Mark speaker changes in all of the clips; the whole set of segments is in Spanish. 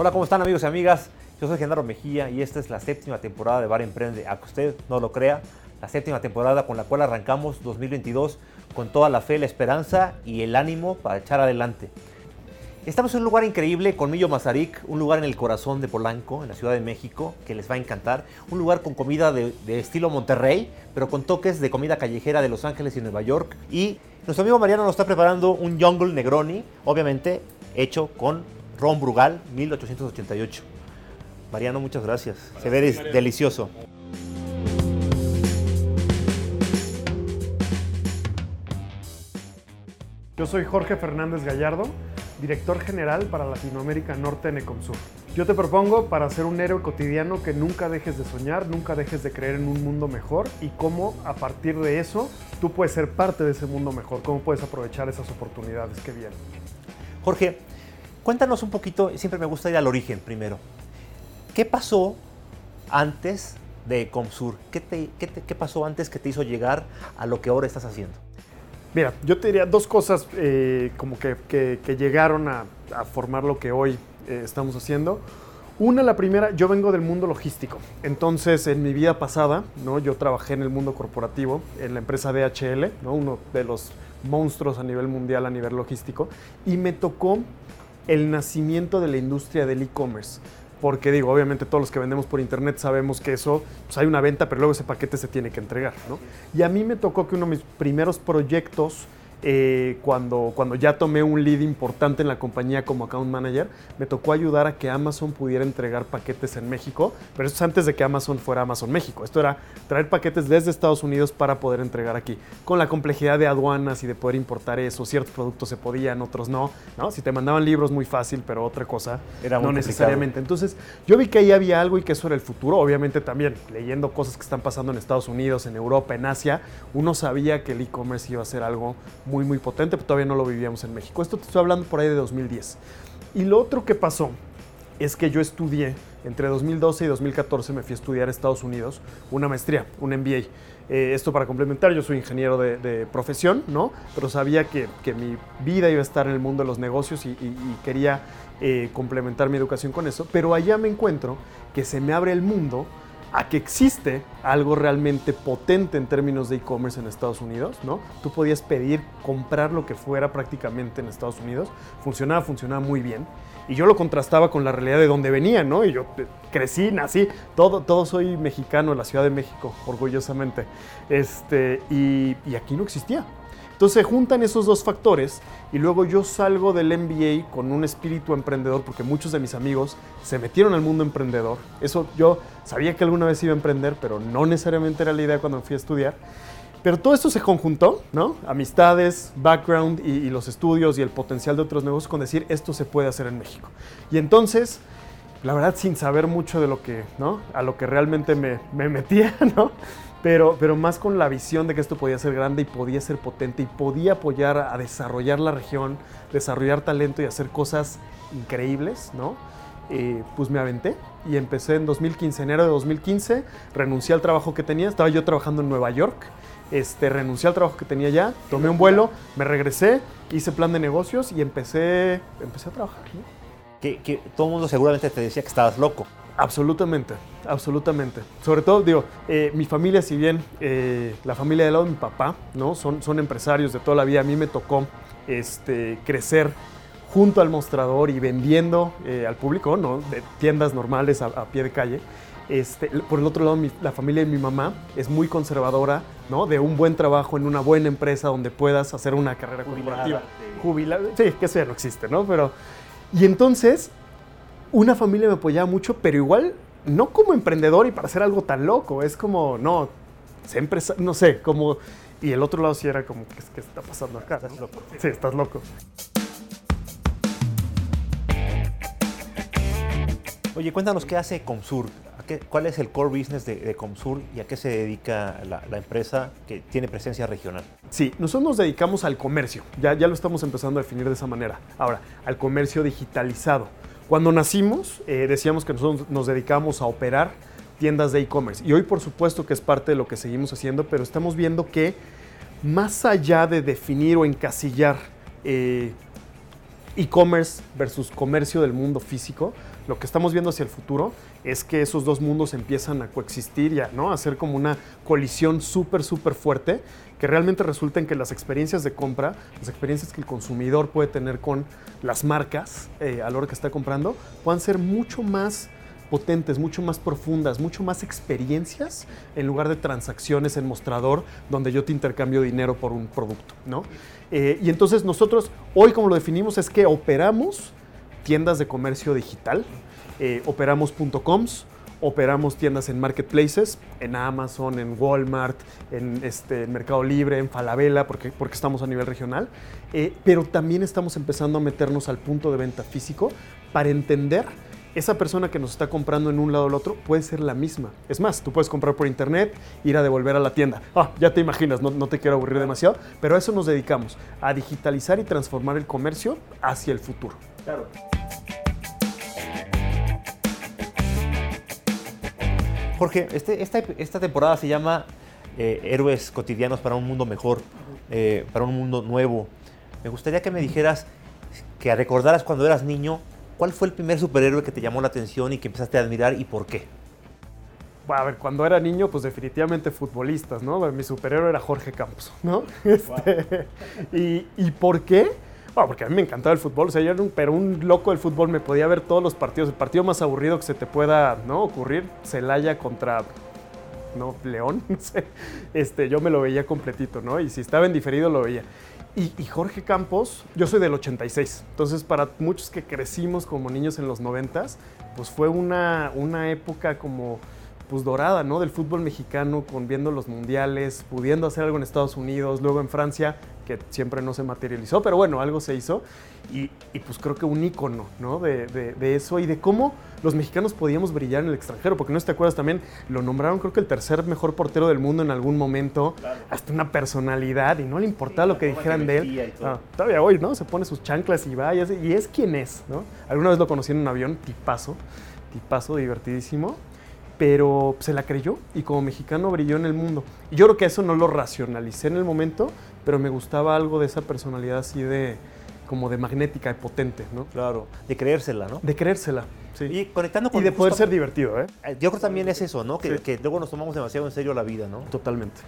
Speaker 1: Hola, ¿cómo están amigos y amigas? Yo soy Genaro Mejía y esta es la séptima temporada de Bar Emprende. A que usted no lo crea, la séptima temporada con la cual arrancamos 2022 con toda la fe, la esperanza y el ánimo para echar adelante. Estamos en un lugar increíble con Millo Mazarik, un lugar en el corazón de Polanco, en la Ciudad de México, que les va a encantar. Un lugar con comida de, de, estilo Monterrey, pero con toques de comida callejera de Los Ángeles y Nueva York. Y nuestro amigo Mariano nos está preparando un Jungle Negroni, obviamente hecho con ron Brugal 1888. Mariano, muchas gracias. Se ve delicioso.
Speaker 2: Yo soy Jorge Fernández Gallardo, director general para Latinoamérica Norte en Ecomsur. Yo te propongo para ser un héroe cotidiano que nunca dejes de soñar, nunca dejes de creer en un mundo mejor y cómo a partir de eso tú puedes ser parte de ese mundo mejor, cómo puedes aprovechar esas oportunidades que vienen.
Speaker 1: Jorge, cuéntanos un poquito, siempre me gusta ir al origen primero. ¿Qué pasó antes de Ecomsur? ¿Qué, te, qué, te, ¿Qué pasó antes que te hizo llegar a lo que ahora estás haciendo?
Speaker 2: Mira, yo te diría dos cosas eh, como que, que, que llegaron a, a, formar lo que hoy eh, estamos haciendo. Una, la primera, yo vengo del mundo logístico. Entonces, en mi vida pasada, ¿no? yo trabajé en el mundo corporativo, en la empresa DHL, ¿no? uno de los monstruos a nivel mundial, a nivel logístico, y me tocó el nacimiento de la industria del e-commerce porque digo, obviamente todos los que vendemos por internet sabemos que eso, pues hay una venta, pero luego ese paquete se tiene que entregar, ¿no? Y a mí me tocó que uno de mis primeros proyectos eh, cuando, cuando ya tomé un lead importante en la compañía como account manager, me tocó ayudar a que Amazon pudiera entregar paquetes en México, pero eso es antes de que Amazon fuera Amazon México. Esto era traer paquetes desde Estados Unidos para poder entregar aquí, con la complejidad de aduanas y de poder importar eso. Ciertos productos se podían, otros no. ¿no? Si te mandaban libros, muy fácil, pero otra cosa
Speaker 1: era
Speaker 2: no necesariamente. Entonces, yo vi que ahí había algo y que eso era el futuro. Obviamente también leyendo cosas que están pasando en Estados Unidos, en Europa, en Asia, uno sabía que el e-commerce iba a ser algo muy, muy potente, pero todavía no lo vivíamos en México. Esto te estoy hablando por ahí de 2010. Y lo otro que pasó es que yo estudié, entre 2012 y 2014 me fui a estudiar a Estados Unidos una maestría, un MBA. Eh, esto para complementar, yo soy ingeniero de, profesión, ¿no? Pero sabía que, que, mi vida iba a estar en el mundo de los negocios y quería eh, complementar mi educación con eso. Pero allá me encuentro que se me abre el mundo a que existe algo realmente potente en términos de e-commerce en Estados Unidos, ¿no? Tú podías pedir, comprar lo que fuera prácticamente en Estados Unidos, funcionaba, funcionaba muy bien. Y yo lo contrastaba con la realidad de donde venía, ¿no? Y yo crecí, nací, todo, todo soy mexicano en la Ciudad de México, orgullosamente. Este, y aquí no existía. Entonces juntan esos dos factores y luego yo salgo del MBA con un espíritu emprendedor porque muchos de mis amigos se metieron al mundo emprendedor. Eso yo sabía que alguna vez iba a emprender, pero no necesariamente era la idea cuando fui a estudiar. Pero todo esto se conjuntó, ¿no? Amistades, background y, los estudios y el potencial de otros negocios con decir esto se puede hacer en México. Y entonces, la verdad, sin saber mucho de lo que, ¿no? A lo que realmente me, me metía, ¿no? Pero, pero más con la visión de que esto podía ser grande y podía ser potente y podía apoyar a desarrollar la región, desarrollar talento y hacer cosas increíbles, ¿no? Eh, pues me aventé y empecé en 2015, enero de 2015, renuncié al trabajo que tenía, estaba yo trabajando en Nueva York, este, renuncié al trabajo que tenía ya, tomé un vuelo, me regresé, hice plan de negocios y empecé, empecé a trabajar.
Speaker 1: Que, que todo el mundo seguramente te decía que estabas loco.
Speaker 2: Absolutamente, absolutamente. Sobre todo, digo, eh, mi familia, si bien eh, la familia del lado de mi papá, ¿no? Son, son empresarios de toda la vida, a mí me tocó este, crecer junto al mostrador y vendiendo eh, al público, ¿no? De tiendas normales a, a pie de calle. Este, por el otro lado, mi, la familia de mi mamá es muy conservadora, ¿no? De un buen trabajo en una buena empresa donde puedas hacer una carrera corporativa. Jubilada. Sí, que eso ya no existe, ¿no? Pero, y entonces, una familia me apoyaba mucho, pero igual no como emprendedor y para hacer algo tan loco. Es como, no, siempre, no sé, como. Y el otro lado sí era como, ¿qué, qué está pasando acá?
Speaker 1: Estás loco.
Speaker 2: Sí, estás loco.
Speaker 1: Oye, cuéntanos qué hace Comsur. Qué, ¿Cuál es el core business de, de Comsur y a qué se dedica la, la, empresa que tiene presencia regional?
Speaker 2: Sí, nosotros nos dedicamos al comercio. Ya, ya lo estamos empezando a definir de esa manera. Ahora, al comercio digitalizado. Cuando nacimos, eh, decíamos que nosotros nos dedicábamos a operar tiendas de e-commerce. Y hoy, por supuesto, que es parte de lo que seguimos haciendo, pero estamos viendo que más allá de definir o encasillar eh, e-commerce versus comercio del mundo físico, lo que estamos viendo hacia el futuro es que esos dos mundos empiezan a coexistir ya, ¿no? A hacer como una colisión súper, súper fuerte, que realmente resulta en que las experiencias de compra, las experiencias que el consumidor puede tener con las marcas eh, a la hora que está comprando, puedan ser mucho más potentes, mucho más profundas, mucho más experiencias en lugar de transacciones en mostrador donde yo te intercambio dinero por un producto, ¿no? Eh, y entonces nosotros hoy como lo definimos es que operamos tiendas de comercio digital, eh, operamos .coms, operamos tiendas en marketplaces, en Amazon, en Walmart, en, este, Mercado Libre, en Falabella, porque, porque estamos a nivel regional, eh, pero también estamos empezando a meternos al punto de venta físico para entender esa persona que nos está comprando en un lado o el otro puede ser la misma. Es más, tú puedes comprar por internet, ir a devolver a la tienda. Ah, ya te imaginas, no, te quiero aburrir demasiado, pero a eso nos dedicamos, a digitalizar y transformar el comercio hacia el futuro. Claro.
Speaker 1: Jorge, este, esta, temporada se llama eh, Héroes cotidianos para un mundo mejor, eh, para un mundo nuevo. Me gustaría que me dijeras, que recordaras cuando eras niño, ¿Cuál fue el primer superhéroe que te llamó la atención y que empezaste a admirar y por qué?
Speaker 2: a ver, cuando era niño, pues definitivamente futbolistas, ¿no? Mi superhéroe era Jorge Campos, ¿no? Este, y, por qué? Bueno, porque a mí me encantaba el fútbol, o sea, yo era un, pero un loco del fútbol, me podía ver todos los partidos. El partido más aburrido que se te pueda ¿no? ocurrir, Celaya contra ¿no? León. Este, yo me lo veía completito, ¿no? Y si estaba en diferido, lo veía. Y, Jorge Campos, yo soy del 86, entonces para muchos que crecimos como niños en los 90, pues fue una, una época como pues dorada, ¿no? Del fútbol mexicano, con viendo los mundiales, pudiendo hacer algo en Estados Unidos, luego en Francia, que siempre no se materializó, pero bueno, algo se hizo. Y, pues creo que un ícono, ¿no? De, de, eso y de cómo los mexicanos podíamos brillar en el extranjero, porque no te acuerdas también, lo nombraron creo que el tercer mejor portero del mundo en algún momento, hasta una personalidad y no le importaba lo que dijeran de él. Ah, todavía hoy, ¿no? Se pone sus chanclas y va y es, y es quien es, ¿no? Alguna vez lo conocí en un avión, tipazo, tipazo divertidísimo pero se la creyó y como mexicano brilló en el mundo. Y yo creo que eso no lo racionalicé en el momento, pero me gustaba algo de esa personalidad así de como de magnética y potente, ¿no?
Speaker 1: Claro, de creérsela, ¿no?
Speaker 2: De creérsela, sí.
Speaker 1: Y conectando con...
Speaker 2: Y de poder ser divertido, ¿eh?
Speaker 1: ¿eh? Yo creo también es eso, ¿no? Que, luego nos tomamos demasiado en serio la vida, ¿no?
Speaker 2: Totalmente.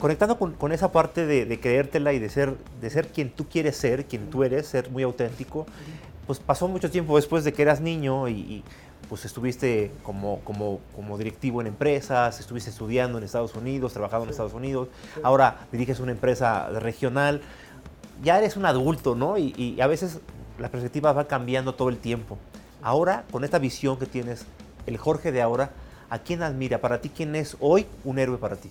Speaker 1: Conectando con, esa parte de, creértela y de ser, de ser quien tú quieres ser, quien tú eres, ser muy auténtico, pues pasó mucho tiempo después de que eras niño y pues estuviste como, como, como directivo en empresas, estuviste estudiando en Estados Unidos, trabajando en Estados Unidos, ahora diriges una empresa regional, ya eres un adulto, ¿no? Y, a veces la perspectiva va cambiando todo el tiempo. Ahora, con esta visión que tienes, el Jorge de ahora, ¿a quién admira? Para ti, ¿quién es hoy un héroe para ti?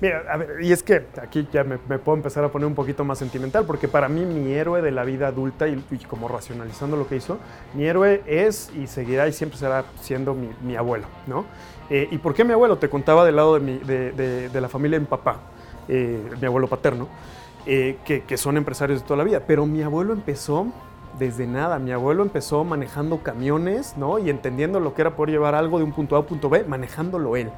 Speaker 2: Mira, a ver, y es que aquí ya me, puedo empezar a poner un poquito más sentimental, porque para mí mi héroe de la vida adulta, y, como racionalizando lo que hizo, mi héroe es y seguirá y siempre será siendo mi, abuelo, ¿no? Eh, ¿Y por qué mi abuelo? Te contaba del lado de, mi, de, la familia de mi papá, eh, mi abuelo paterno, eh, que, que son empresarios de toda la vida, pero mi abuelo empezó desde nada. Mi abuelo empezó manejando camiones, ¿no? Y entendiendo lo que era poder llevar algo de un punto A a un punto B, manejándolo él.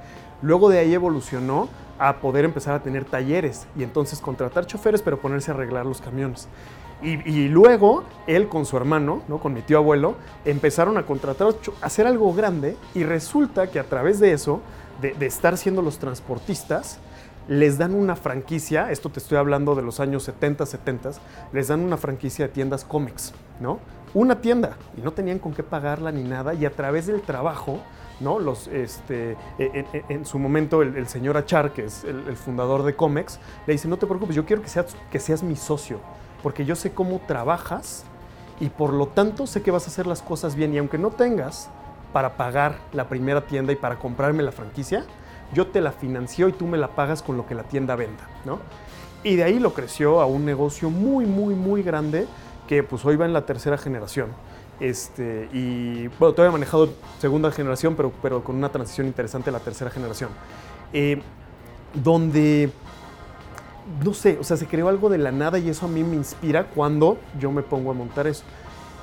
Speaker 2: Luego de ahí evolucionó a poder empezar a tener talleres y entonces contratar choferes, pero ponerse a arreglar los camiones. Y, luego él con su hermano, ¿no? con mi tío abuelo, empezaron a contratar, a hacer algo grande y resulta que a través de eso, de, estar siendo los transportistas, les dan una franquicia, esto te estoy hablando de los años 70, 70, les dan una franquicia de tiendas cómics, ¿no? Una tienda y no tenían con qué pagarla ni nada y a través del trabajo ¿no? Los, este, e, e, e, en, su momento el, señor Achar, que es el, fundador de Comex, le dice, no te preocupes, yo quiero que seas, mi socio, porque yo sé cómo trabajas y por lo tanto sé que vas a hacer las cosas bien y aunque no tengas para pagar la primera tienda y para comprarme la franquicia, yo te la financio y tú me la pagas con lo que la tienda venda, ¿no? Y de ahí lo creció a un negocio muy, muy, muy grande que pues hoy va en la tercera generación. Este, y bueno, todavía he manejado segunda generación, pero, pero con una transición interesante a la tercera generación. Eh, donde, no sé, o sea, se creó algo de la nada y eso a mí me inspira cuando yo me pongo a montar eso.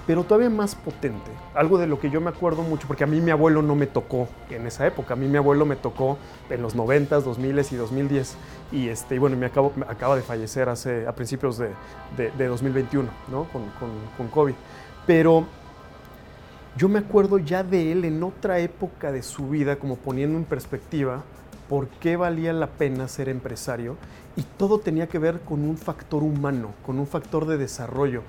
Speaker 2: pero todavía más potente. Algo de lo que yo me acuerdo mucho, porque a mí mi abuelo no me tocó en esa época, a mí mi abuelo me tocó en los 90, 2000 y 2010, y, este, y bueno, me, acabo, acaba de fallecer hace, a principios de, de, 2021, ¿no? Con, con, con COVID. Pero yo me acuerdo ya de él en otra época de su vida, como poniendo en perspectiva por qué valía la pena ser empresario y todo tenía que ver con un factor humano, con un factor de desarrollo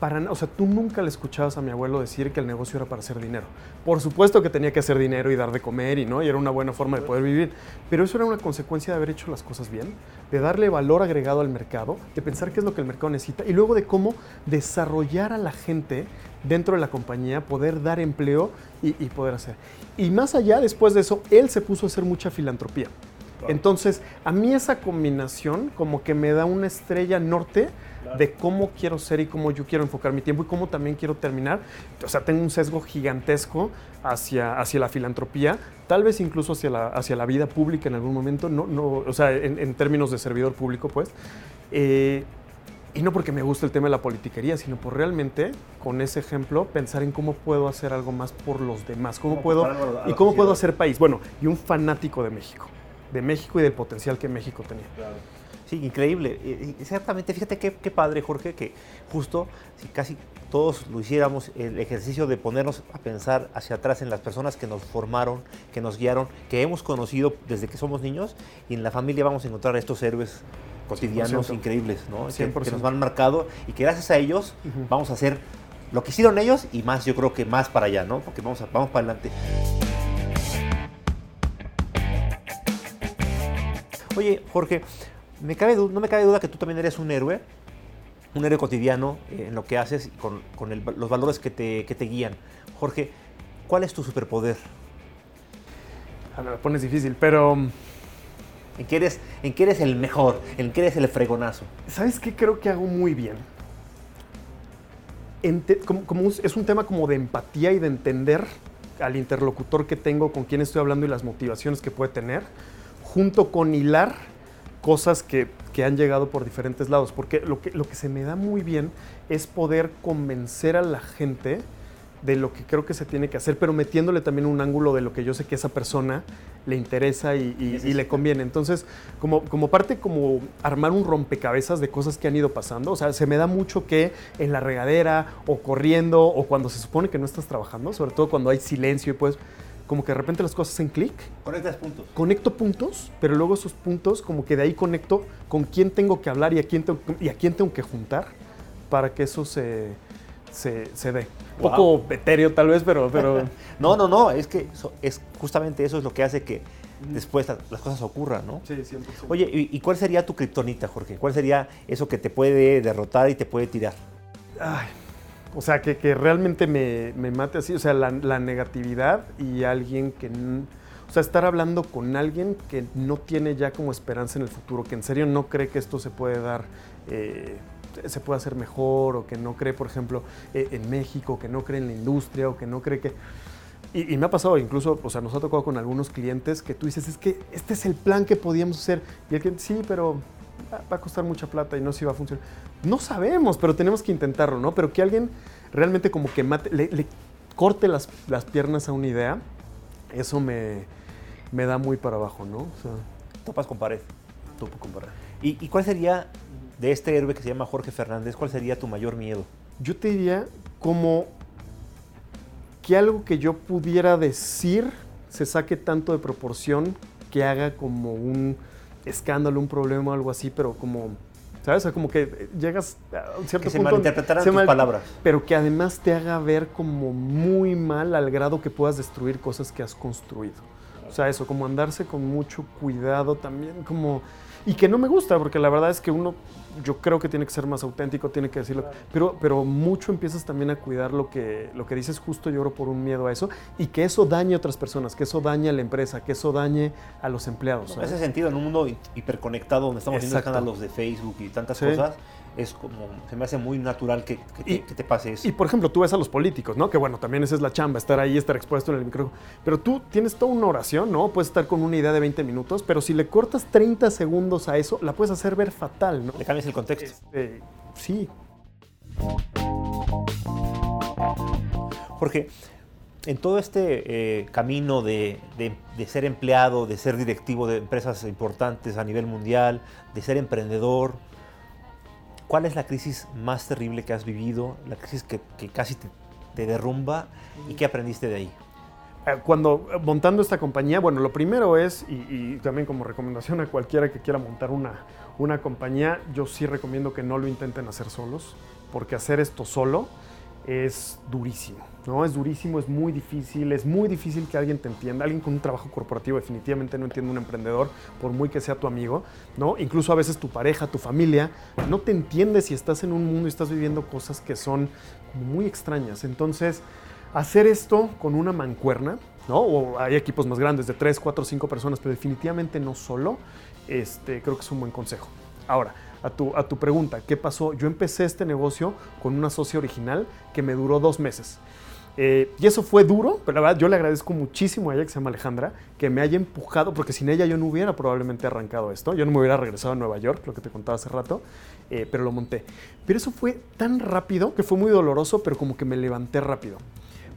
Speaker 2: para, o sea, tú nunca le escuchabas a mi abuelo decir que el negocio era para hacer dinero. Por supuesto que tenía que hacer dinero y dar de comer y no, y era una buena forma de poder vivir, pero eso era una consecuencia de haber hecho las cosas bien, de darle valor agregado al mercado, de pensar qué es lo que el mercado necesita y luego de cómo desarrollar a la gente dentro de la compañía, poder dar empleo y, y poder hacer. Y más allá, después de eso, él se puso a hacer mucha filantropía. Entonces, a mí esa combinación como que me da una estrella norte de cómo quiero ser y cómo yo quiero enfocar mi tiempo y cómo también quiero terminar. O sea, tengo un sesgo gigantesco hacia, hacia la filantropía, tal vez incluso hacia la, hacia la vida pública en algún momento, no, no, o sea, en, términos de servidor público, pues. Eh, y no porque me guste el tema de la politiquería, sino por realmente, con ese ejemplo, pensar en cómo puedo hacer algo más por los demás, cómo, puedo y cómo puedo hacer país. Bueno, y un fanático de México, de México y del potencial que México tenía. Claro.
Speaker 1: Sí, increíble. Exactamente, fíjate qué, padre, Jorge, que justo si casi todos lo hiciéramos, el ejercicio de ponernos a pensar hacia atrás en las personas que nos formaron, que nos guiaron, que hemos conocido desde que somos niños, y en la familia vamos a encontrar estos héroes cotidianos increíbles, ¿no? Que, nos han marcado y que gracias a ellos vamos a hacer lo que hicieron ellos y más, yo creo que más para allá, ¿no? Porque vamos, a, vamos para adelante. Oye, Jorge, me cabe, no me cabe duda que tú también eres un héroe, un héroe cotidiano eh, en lo que haces, con, con los valores que te, que te, guían. Jorge, ¿cuál es tu superpoder?
Speaker 2: A ver, me pones difícil, pero...
Speaker 1: ¿En qué, eres, ¿En eres el mejor? ¿En qué eres el fregonazo?
Speaker 2: ¿Sabes qué creo que hago muy bien? es un tema como de empatía y de entender al interlocutor que tengo, con quien estoy hablando y las motivaciones que puede tener, junto con hilar cosas que, han llegado por diferentes lados, porque lo que, lo que se me da muy bien es poder convencer a la gente de lo que creo que se tiene que hacer, pero metiéndole también un ángulo de lo que yo sé que esa persona le interesa y, le conviene. Entonces, como, como parte, como armar un rompecabezas de cosas que han ido pasando, o sea, se me da mucho que en la regadera o corriendo o cuando se supone que no estás trabajando, sobre todo cuando hay silencio y pues como que de repente las cosas hacen clic.
Speaker 1: Conectas puntos.
Speaker 2: Conecto puntos, pero luego esos puntos, como que de ahí conecto con quién tengo que hablar y a quién tengo, y a quién tengo que juntar para que eso se, se, dé. Un poco etéreo tal vez, pero... pero...
Speaker 1: no, no, no, es que es justamente eso es lo que hace que después las cosas ocurran, ¿no?
Speaker 2: Sí, siempre.
Speaker 1: Oye, ¿y, cuál sería tu kriptonita, Jorge? ¿Cuál sería eso que te puede derrotar y te puede tirar?
Speaker 2: Ay, o sea, que, que realmente me, me, mate así, o sea, la, la, negatividad y alguien que... O sea, estar hablando con alguien que no tiene ya como esperanza en el futuro, que en serio no cree que esto se puede dar, eh, se puede hacer mejor, o que no cree, por ejemplo, eh, en México, que no cree en la industria, o que no cree que... Y, y, me ha pasado incluso, o sea, nos ha tocado con algunos clientes que tú dices, es que este es el plan que podíamos hacer. Y el cliente, sí, pero va a costar mucha plata y no sé si va a funcionar. No sabemos, pero tenemos que intentarlo, ¿no? Pero que alguien realmente como que mate, le, corte las, las, piernas a una idea, eso me, me, da muy para abajo, ¿no? O
Speaker 1: sea, Topas con pared.
Speaker 2: Topo con pared.
Speaker 1: ¿Y, ¿Y cuál sería, de este héroe que se llama Jorge Fernández, cuál sería tu mayor miedo?
Speaker 2: Yo te diría como que algo que yo pudiera decir se saque tanto de proporción que haga como un escándalo, un problema o algo así, pero como, ¿sabes? O sea, como que llegas a un cierto
Speaker 1: que se malinterpretaran tus palabras.
Speaker 2: Pero que además te haga ver como muy mal al grado que puedas destruir cosas que has construido. O sea, eso, como andarse con mucho cuidado también, como y que no me gusta, porque la verdad es que uno, yo creo que tiene que ser más auténtico, tiene que decirlo, pero, pero mucho empiezas también a cuidar lo que, lo que dices justo lloro por un miedo a eso, y que eso dañe a otras personas, que eso dañe a la empresa, que eso dañe a los empleados.
Speaker 1: En ese sentido, en un mundo hiperconectado, donde estamos viendo escándalos de Facebook y tantas cosas, es como, se me hace muy natural que, te, pase eso.
Speaker 2: Y por ejemplo, tú ves a los políticos, ¿no? Que bueno, también esa es la chamba, estar ahí, estar expuesto en el micrófono. Pero tú tienes toda una oración, ¿no? Puedes estar con una idea de 20 minutos, pero si le cortas 30 segundos a eso, la puedes hacer ver fatal, ¿no?
Speaker 1: Le cambias el contexto.
Speaker 2: Este, sí.
Speaker 1: Jorge, en todo este eh, camino de, ser empleado, de ser directivo de empresas importantes a nivel mundial, de ser emprendedor, ¿cuál es la crisis más terrible que has vivido? La crisis que, casi te, derrumba y qué aprendiste de ahí?
Speaker 2: Eh, cuando eh, montando esta compañía, bueno, lo primero es, y, y, también como recomendación a cualquiera que quiera montar una, una compañía, yo sí recomiendo que no lo intenten hacer solos, porque hacer esto solo es durísimo, ¿no? Es durísimo, es muy difícil, es muy difícil que alguien te entienda. Alguien con un trabajo corporativo definitivamente no entiende un emprendedor, por muy que sea tu amigo, ¿no? Incluso a veces tu pareja, tu familia, no te entiende si estás en un mundo y estás viviendo cosas que son muy extrañas. Entonces, hacer esto con una mancuerna, ¿no? O hay equipos más grandes de 3, 4, 5 personas, pero definitivamente no solo, este, creo que es un buen consejo. Ahora, a tu, a tu pregunta, ¿qué pasó? Yo empecé este negocio con una socia original que me duró dos meses. Eh, y eso fue duro, pero la verdad yo le agradezco muchísimo a ella, que se llama Alejandra, que me haya empujado, porque sin ella yo no hubiera probablemente arrancado esto. Yo no me hubiera regresado a Nueva York, lo que te contaba hace rato, eh, pero lo monté. Pero eso fue tan rápido que fue muy doloroso, pero como que me levanté rápido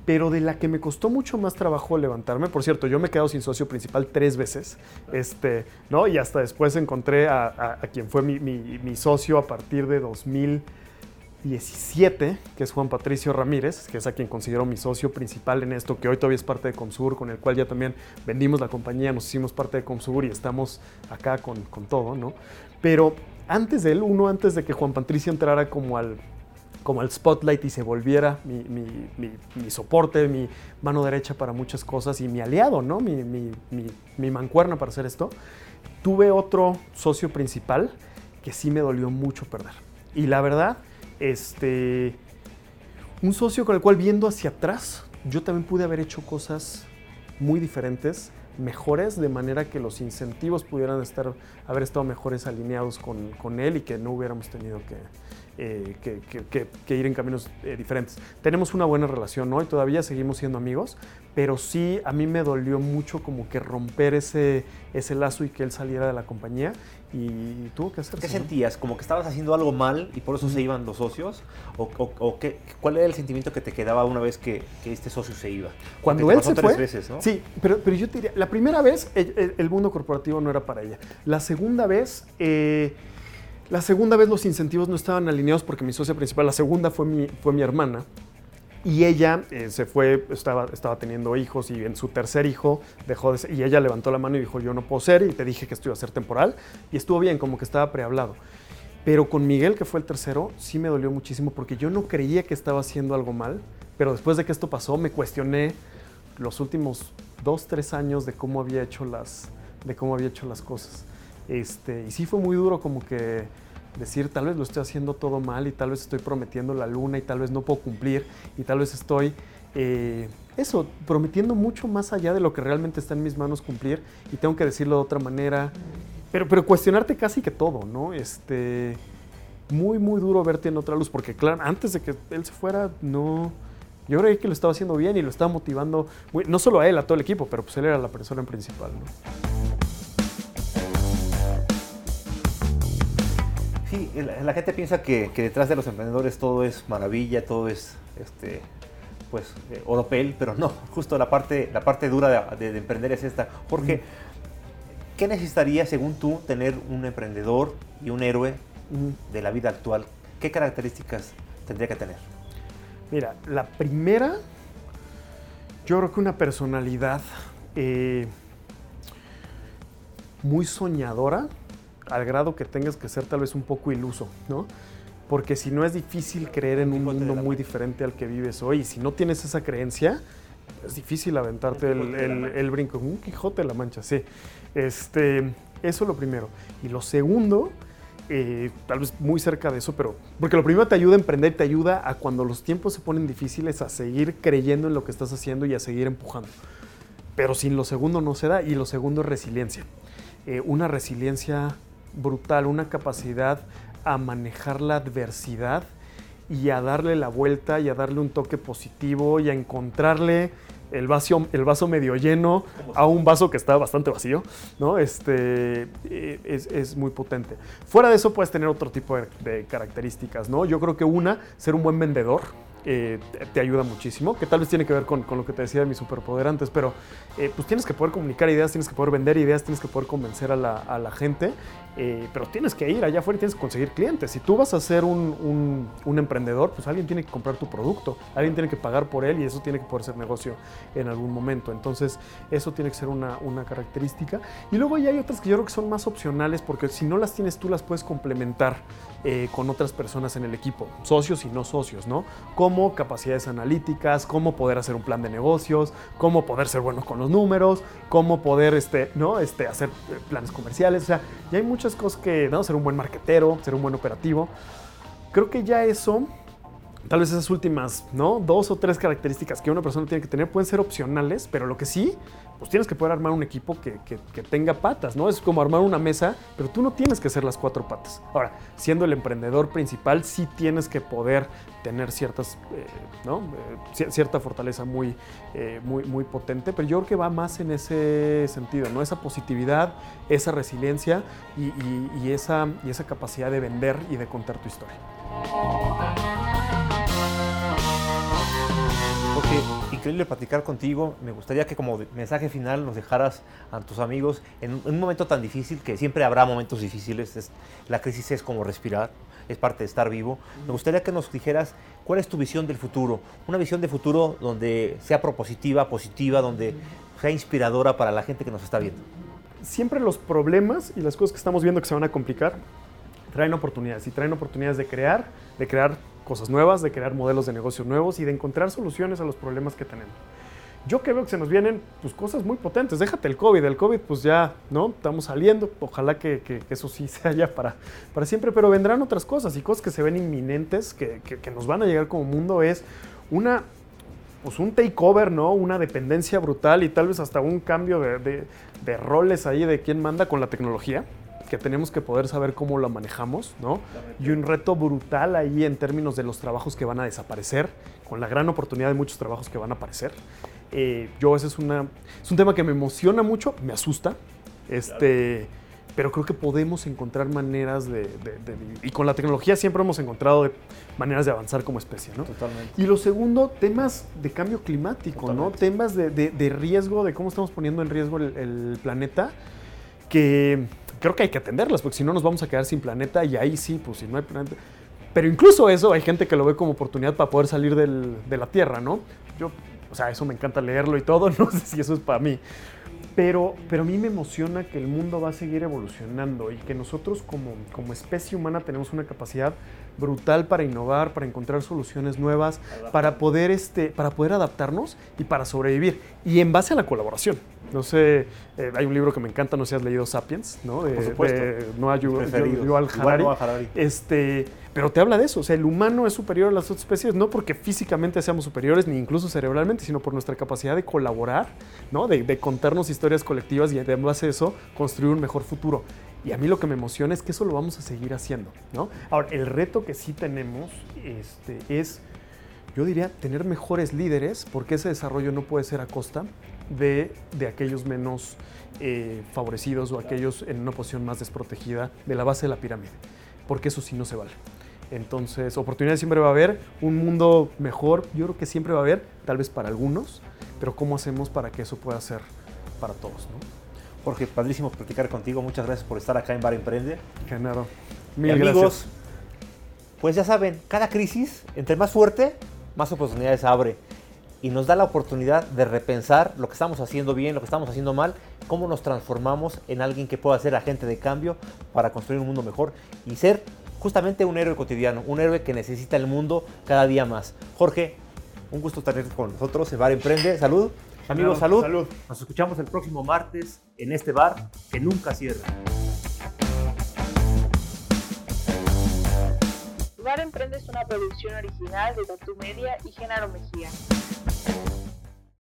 Speaker 2: pero de la que me costó mucho más trabajo levantarme, por cierto, yo me he quedado sin socio principal tres veces, este, ¿no? Y hasta después encontré a, quien fue mi, socio a partir de 2017, que es Juan Patricio Ramírez, que es a quien considero mi socio principal en esto, que hoy todavía es parte de Comsur, con el cual ya también vendimos la compañía, nos hicimos parte de Comsur y estamos acá con, con todo, ¿no? Pero antes de él, uno antes de que Juan Patricio entrara como al como el spotlight y se volviera mi, soporte, mi mano derecha para muchas cosas y mi aliado, ¿no? Mi, mancuerna para hacer esto. Tuve otro socio principal que sí me dolió mucho perder. Y la verdad, este, un socio con el cual viendo hacia atrás, yo también pude haber hecho cosas muy diferentes, mejores, de manera que los incentivos pudieran estar, haber estado mejores alineados con, con él y que no hubiéramos tenido que, eh, que, ir en caminos eh, diferentes. Tenemos una buena relación hoy, todavía seguimos siendo amigos, pero sí a mí me dolió mucho como que romper ese, ese lazo y que él saliera de la compañía y tuvo que hacerlo.
Speaker 1: ¿Qué sentías? ¿Como que estabas haciendo algo mal y por eso se iban los socios? ¿O, qué, cuál era el sentimiento que te quedaba una vez que, este socio se iba?
Speaker 2: Cuando él se fue, veces, ¿no? Sí, pero, pero yo te diría, la primera vez el, mundo corporativo no era para ella. La segunda vez... Eh, la segunda vez los incentivos no estaban alineados porque mi socia principal, la segunda fue mi, fue mi hermana. Y ella eh, se fue, estaba, estaba teniendo hijos y en su tercer hijo dejó de ser, y ella levantó la mano y dijo, yo no puedo ser, y te dije que esto iba a ser temporal, y estuvo bien, como que estaba prehablado. Pero con Miguel, que fue el tercero, sí me dolió muchísimo porque yo no creía que estaba haciendo algo mal, pero después de que esto pasó me cuestioné los últimos dos, tres años de cómo había hecho las, de cómo había hecho las cosas. Este, y sí fue muy duro como que decir, tal vez lo estoy haciendo todo mal y tal vez estoy prometiendo la luna y tal vez no puedo cumplir y tal vez estoy, eh, eso, prometiendo mucho más allá de lo que realmente está en mis manos cumplir y tengo que decirlo de otra manera. Pero, pero cuestionarte casi que todo, ¿no? Este, muy, muy duro verte en otra luz, porque claro, antes de que él se fuera, no... Yo creí que lo estaba haciendo bien y lo estaba motivando, no solo a él, a todo el equipo, pero pues él era la persona principal, ¿no?
Speaker 1: Sí, la, gente piensa que, detrás de los emprendedores todo es maravilla, todo es este, pues, eh, oropel, pero no, justo la parte, la parte dura de, emprender es esta. Jorge, ¿qué necesitaría, según tú, tener un emprendedor y un héroe de la vida actual? ¿Qué características tendría que tener?
Speaker 2: Mira, la primera, yo creo que una personalidad eh, muy soñadora, al grado que tengas que ser tal vez un poco iluso, ¿no? Porque si no es difícil creer en un mundo muy diferente al que vives hoy, y si no tienes esa creencia, es difícil aventarte el, brinco. Un Quijote de la Mancha, sí. Este, eso es lo primero. Y lo segundo, eh, tal vez muy cerca de eso, pero porque lo primero te ayuda a emprender, te ayuda a cuando los tiempos se ponen difíciles a seguir creyendo en lo que estás haciendo y a seguir empujando. Pero sin lo segundo no se da y lo segundo es resiliencia. Eh, una resiliencia brutal, una capacidad a manejar la adversidad y a darle la vuelta y a darle un toque positivo y a encontrarle el vaso, el vaso medio lleno a un vaso que está bastante vacío, ¿no? Este, eh, es, muy potente. Fuera de eso puedes tener otro tipo de, características, ¿no? Yo creo que una, ser un buen vendedor, eh, te, ayuda muchísimo, que tal vez tiene que ver con, lo que te decía de mis superpoder antes, pero eh, pues tienes que poder comunicar ideas, tienes que poder vender ideas, tienes que poder convencer a la, gente, eh, pero tienes que ir allá afuera y tienes que conseguir clientes. Si tú vas a ser un, emprendedor, pues alguien tiene que comprar tu producto, alguien tiene que pagar por él y eso tiene que poder ser negocio en algún momento. Entonces, eso tiene que ser una, una característica. Y luego ya hay otras que yo creo que son más opcionales porque si no las tienes tú, las puedes complementar con otras personas en el equipo, socios y no socios, ¿no? Como capacidades analíticas, cómo poder hacer un plan de negocios, cómo poder ser buenos con los números, cómo poder este, ¿no? este, hacer eh, planes comerciales. O sea, ya hay muchas cosas que, ¿no? Ser un buen marquetero, ser un buen operativo. Creo que ya eso tal vez esas últimas, ¿no? Dos o tres características que una persona tiene que tener pueden ser opcionales, pero lo que sí, pues tienes que poder armar un equipo que, tenga patas, ¿no? Es como armar una mesa, pero tú no tienes que ser las cuatro patas. Ahora, siendo el emprendedor principal, sí tienes que poder tener ciertas, eh, ¿no? Eh, cierta fortaleza muy, eh, muy, muy potente, pero yo creo que va más en ese sentido, ¿no? Esa positividad, esa resiliencia y, esa, y esa capacidad de vender y de contar tu historia.
Speaker 1: Increíble platicar contigo. Me gustaría que como mensaje final nos dejaras a tus amigos en un momento tan difícil, que siempre habrá momentos difíciles. la crisis es como respirar, es parte de estar vivo. Me gustaría que nos dijeras cuál es tu visión del futuro. Una visión de futuro donde sea propositiva, positiva, donde sea inspiradora para la gente que nos está viendo.
Speaker 2: Siempre los problemas y las cosas que estamos viendo que se van a complicar traen oportunidades y traen oportunidades de crear, de crear cosas nuevas, de crear modelos de negocios nuevos y de encontrar soluciones a los problemas que tenemos. Yo que veo que se nos vienen pues, cosas muy potentes. Déjate el COVID. El COVID, pues ya, ¿no? Estamos saliendo. Ojalá que, que, eso sí sea ya para, para siempre. Pero vendrán otras cosas y cosas que se ven inminentes, que, que nos van a llegar como mundo. Es una, pues un takeover, ¿no? Una dependencia brutal y tal vez hasta un cambio de, de, de roles ahí de quién manda con la tecnología que tenemos que poder saber cómo lo manejamos, ¿no? Y un reto brutal ahí en términos de los trabajos que van a desaparecer, con la gran oportunidad de muchos trabajos que van a aparecer. Eh, yo ese es, una, es un tema que me emociona mucho, me asusta, este, pero creo que podemos encontrar maneras de, vivir. Y con la tecnología siempre hemos encontrado maneras de avanzar como especie, ¿no?
Speaker 1: Totalmente.
Speaker 2: Y lo segundo, temas de cambio climático, ¿no? Temas de, riesgo, de cómo estamos poniendo en riesgo el, el planeta, que creo que hay que atenderlas, porque si no nos vamos a quedar sin planeta y ahí sí, pues si no hay planeta. Pero incluso eso, hay gente que lo ve como oportunidad para poder salir de la Tierra, ¿no? Yo, o sea, eso me encanta leerlo y todo, no sé si eso es para mí. Pero, pero a mí me emociona que el mundo va a seguir evolucionando y que nosotros como, como especie humana tenemos una capacidad brutal para innovar, para encontrar soluciones nuevas, para poder, este, para poder adaptarnos y para sobrevivir. Y en base a la colaboración. No sé, eh, hay un libro que me encanta, no sé si has leído Sapiens, ¿no?
Speaker 1: De, Por supuesto.
Speaker 2: Noah Yuval Harari. Harari. Este, pero te habla de eso, o sea, el humano es superior a las otras especies, no porque físicamente seamos superiores, ni incluso cerebralmente, sino por nuestra capacidad de colaborar, ¿no? De, de contarnos historias colectivas y de base a eso construir un mejor futuro. Y a mí lo que me emociona es que eso lo vamos a seguir haciendo, ¿no? Ahora, el reto que sí tenemos este, es, yo diría, tener mejores líderes, porque ese desarrollo no puede ser a costa de, aquellos menos eh, favorecidos o aquellos en una posición más desprotegida de la base de la pirámide, porque eso sí no se vale. Entonces, oportunidades siempre va a haber, un mundo mejor, yo creo que siempre va a haber, tal vez para algunos, pero ¿cómo hacemos para que eso pueda ser para todos? ¿no?
Speaker 1: Jorge, padrísimo platicar contigo, muchas gracias por estar acá en Bar Emprende.
Speaker 2: Genaro,
Speaker 1: mil amigos, pues ya saben, cada crisis, entre más fuerte, más oportunidades abre y nos da la oportunidad de repensar lo que estamos haciendo bien, lo que estamos haciendo mal, cómo nos transformamos en alguien que pueda ser agente de cambio para construir un mundo mejor y ser justamente un héroe cotidiano, un héroe que necesita el mundo cada día más. Jorge, un gusto estar con nosotros en Bar Emprende. Salud. Amigos, salud. salud. Nos escuchamos el próximo martes en este bar que nunca cierra.
Speaker 3: Bar Emprende es una producción original de Tatu Media y Genaro Mejía.